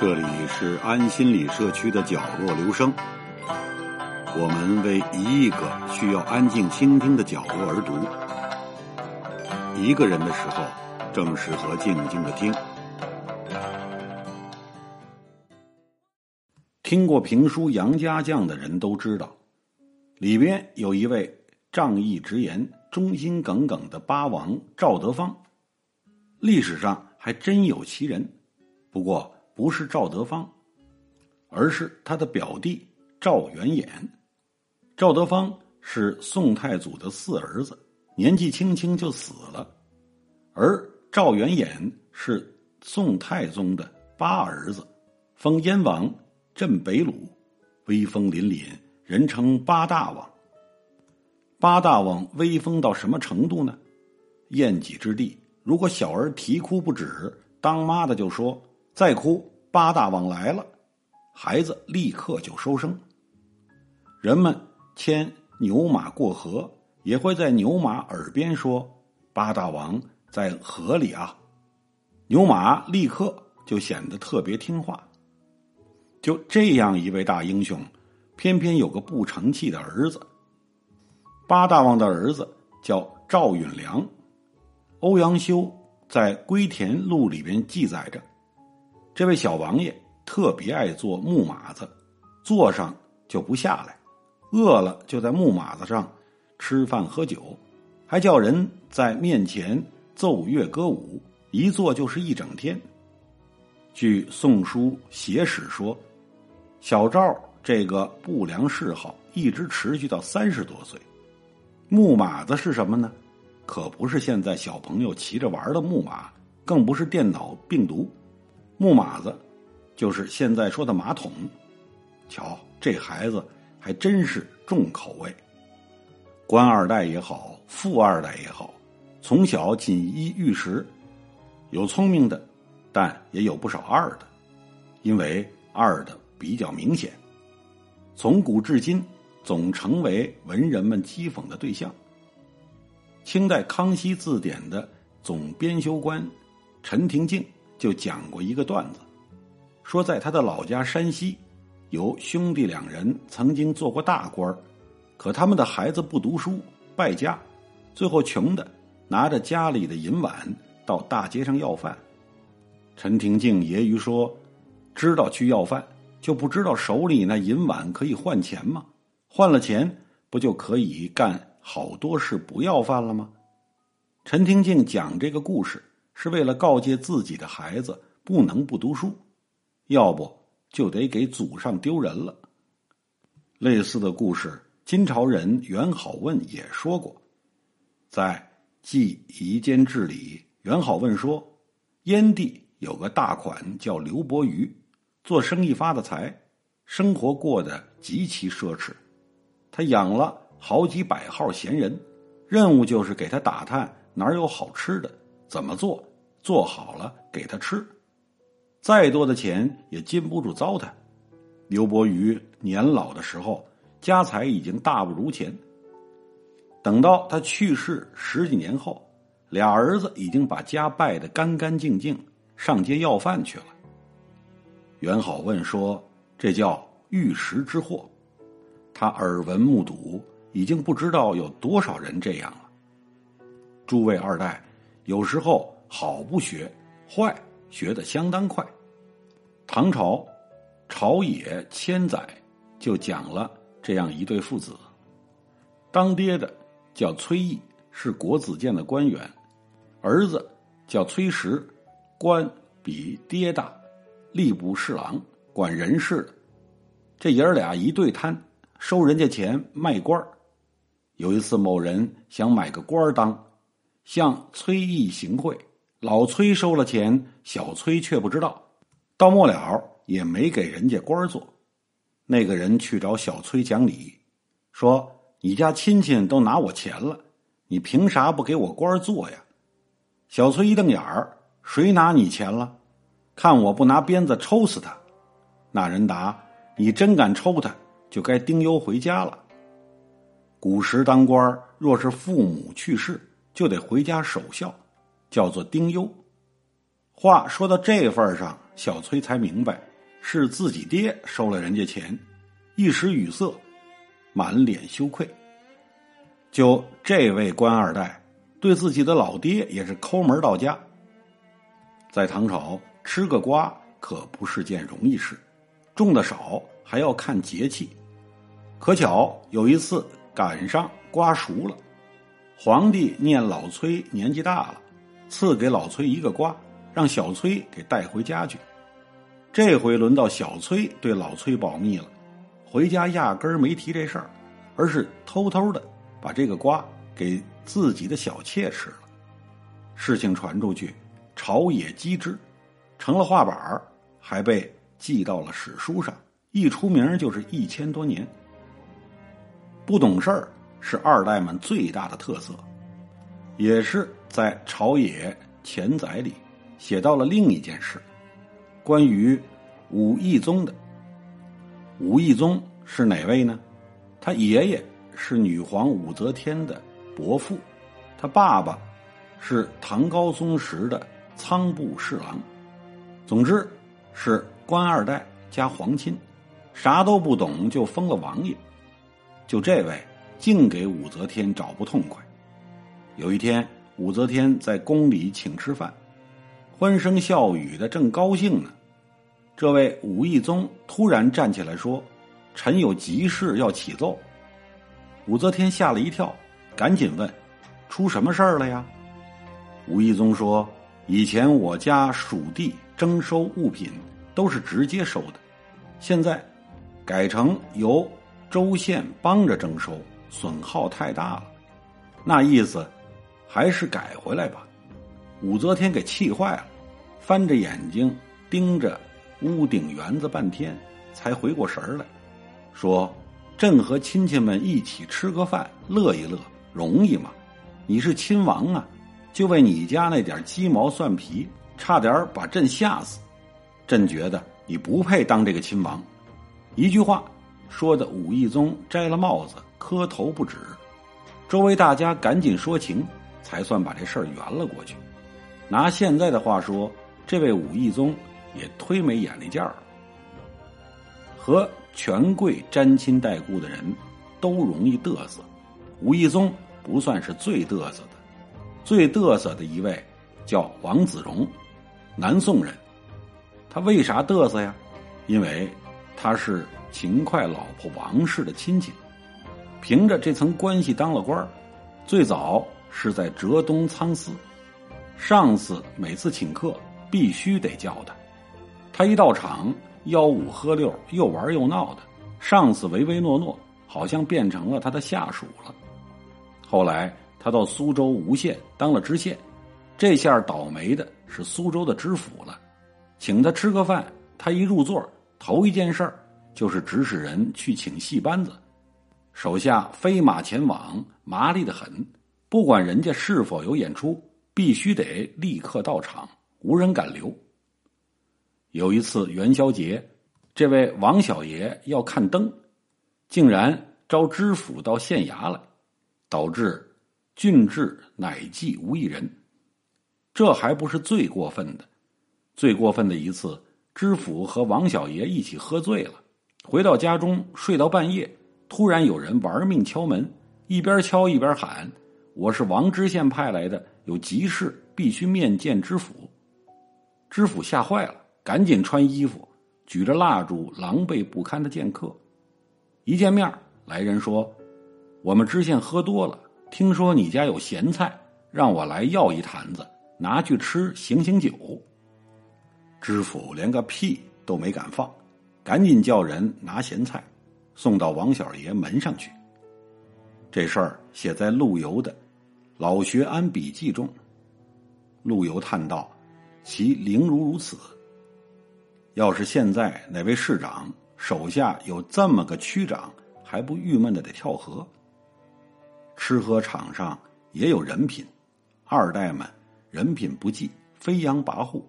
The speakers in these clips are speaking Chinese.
这里是安心理社区的角落，留声。我们为一亿个需要安静倾听的角落而读。一个人的时候，正适合静静的听。听过评书《杨家将》的人都知道，里边有一位仗义直言、忠心耿耿的八王赵德芳。历史上还真有其人，不过。不是赵德芳，而是他的表弟赵元衍。赵德芳是宋太祖的四儿子，年纪轻轻就死了；而赵元衍是宋太宗的八儿子，封燕王，镇北虏，威风凛凛，人称八大王。八大王威风到什么程度呢？晏己之地，如果小儿啼哭不止，当妈的就说。再哭，八大王来了，孩子立刻就收声。人们牵牛马过河，也会在牛马耳边说：“八大王在河里啊！”牛马立刻就显得特别听话。就这样一位大英雄，偏偏有个不成器的儿子。八大王的儿子叫赵允良，欧阳修在《归田录》里边记载着。这位小王爷特别爱坐木马子，坐上就不下来，饿了就在木马子上吃饭喝酒，还叫人在面前奏乐歌舞，一坐就是一整天。据《宋书写史》说，小赵这个不良嗜好一直持续到三十多岁。木马子是什么呢？可不是现在小朋友骑着玩的木马，更不是电脑病毒。木马子，就是现在说的马桶。瞧，这孩子还真是重口味。官二代也好，富二代也好，从小锦衣玉食，有聪明的，但也有不少二的，因为二的比较明显。从古至今，总成为文人们讥讽的对象。清代康熙字典的总编修官陈廷敬。就讲过一个段子，说在他的老家山西，有兄弟两人曾经做过大官儿可他们的孩子不读书，败家，最后穷的拿着家里的银碗到大街上要饭。陈廷敬揶揄说：“知道去要饭，就不知道手里那银碗可以换钱吗？换了钱，不就可以干好多事不要饭了吗？”陈廷敬讲这个故事。是为了告诫自己的孩子不能不读书，要不就得给祖上丢人了。类似的故事，金朝人元好问也说过。在《记夷坚志》里，元好问说：燕地有个大款叫刘伯瑜，做生意发的财，生活过得极其奢侈。他养了好几百号闲人，任务就是给他打探哪儿有好吃的，怎么做。做好了给他吃，再多的钱也禁不住糟蹋。刘伯瑜年老的时候，家财已经大不如前。等到他去世十几年后，俩儿子已经把家败得干干净净，上街要饭去了。元好问说：“这叫玉石之祸。”他耳闻目睹，已经不知道有多少人这样了。诸位二代，有时候。好不学，坏学的相当快。唐朝朝野千载就讲了这样一对父子，当爹的叫崔毅，是国子监的官员；儿子叫崔实，官比爹大，吏部侍郎，管人事的。这爷儿俩一对摊，收人家钱卖官有一次，某人想买个官当，向崔毅行贿。老崔收了钱，小崔却不知道，到末了也没给人家官做。那个人去找小崔讲理，说：“你家亲戚都拿我钱了，你凭啥不给我官做呀？”小崔一瞪眼儿：“谁拿你钱了？看我不拿鞭子抽死他！”那人答：“你真敢抽他，就该丁忧回家了。古时当官，若是父母去世，就得回家守孝。”叫做丁忧。话说到这份上，小崔才明白，是自己爹收了人家钱，一时语塞，满脸羞愧。就这位官二代，对自己的老爹也是抠门到家。在唐朝，吃个瓜可不是件容易事，种的少还要看节气。可巧有一次赶上瓜熟了，皇帝念老崔年纪大了，赐给老崔一个瓜。让小崔给带回家去。这回轮到小崔对老崔保密了，回家压根儿没提这事儿，而是偷偷的把这个瓜给自己的小妾吃了。事情传出去，朝野击之，成了画板，还被记到了史书上。一出名就是一千多年。不懂事儿是二代们最大的特色，也是在朝野钱载里。写到了另一件事，关于武义宗的。武义宗是哪位呢？他爷爷是女皇武则天的伯父，他爸爸是唐高宗时的仓部侍郎。总之是官二代加皇亲，啥都不懂就封了王爷。就这位，净给武则天找不痛快。有一天，武则天在宫里请吃饭。欢声笑语的正高兴呢，这位武义宗突然站起来说：“臣有急事要启奏。”武则天吓了一跳，赶紧问：“出什么事儿了呀？”武义宗说：“以前我家属地征收物品都是直接收的，现在改成由州县帮着征收，损耗太大了。那意思还是改回来吧。”武则天给气坏了，翻着眼睛盯着屋顶园子半天，才回过神来，说：“朕和亲戚们一起吃个饭，乐一乐，容易吗？你是亲王啊，就为你家那点鸡毛蒜皮，差点把朕吓死。朕觉得你不配当这个亲王。”一句话说的武义宗摘了帽子，磕头不止。周围大家赶紧说情，才算把这事儿圆了过去。拿现在的话说，这位武义宗也忒没眼力见儿了。和权贵沾亲带故的人都容易嘚瑟，武义宗不算是最嘚瑟的。最嘚瑟的一位叫王子荣，南宋人。他为啥嘚瑟呀？因为他是秦桧老婆王氏的亲戚，凭着这层关系当了官最早是在浙东仓司。上司每次请客必须得叫他，他一到场吆五喝六，又玩又闹的，上司唯唯诺诺，好像变成了他的下属了。后来他到苏州吴县当了知县，这下倒霉的是苏州的知府了，请他吃个饭，他一入座，头一件事就是指使人去请戏班子，手下飞马前往，麻利的很，不管人家是否有演出。必须得立刻到场，无人敢留。有一次元宵节，这位王小爷要看灯，竟然招知府到县衙来，导致郡治乃祭无一人。这还不是最过分的，最过分的一次，知府和王小爷一起喝醉了，回到家中睡到半夜，突然有人玩命敲门，一边敲一边喊：“我是王知县派来的。”有急事，必须面见知府。知府吓坏了，赶紧穿衣服，举着蜡烛，狼狈不堪的见客。一见面，来人说：“我们知县喝多了，听说你家有咸菜，让我来要一坛子，拿去吃醒醒酒。”知府连个屁都没敢放，赶紧叫人拿咸菜，送到王小爷门上去。这事儿写在陆游的。老学庵笔记中，陆游叹道：“其灵如如此。要是现在哪位市长手下有这么个区长，还不郁闷的得跳河。吃喝场上也有人品，二代们人品不济，飞扬跋扈，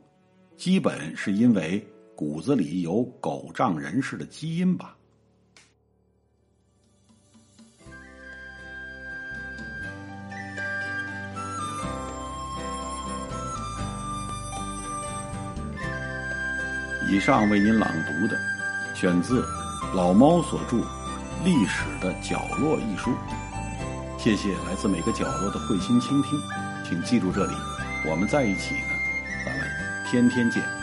基本是因为骨子里有狗仗人势的基因吧。”以上为您朗读的，选自老猫所著《历史的角落》一书。谢谢来自每个角落的慧心倾听，请记住这里，我们在一起呢，咱们天天见。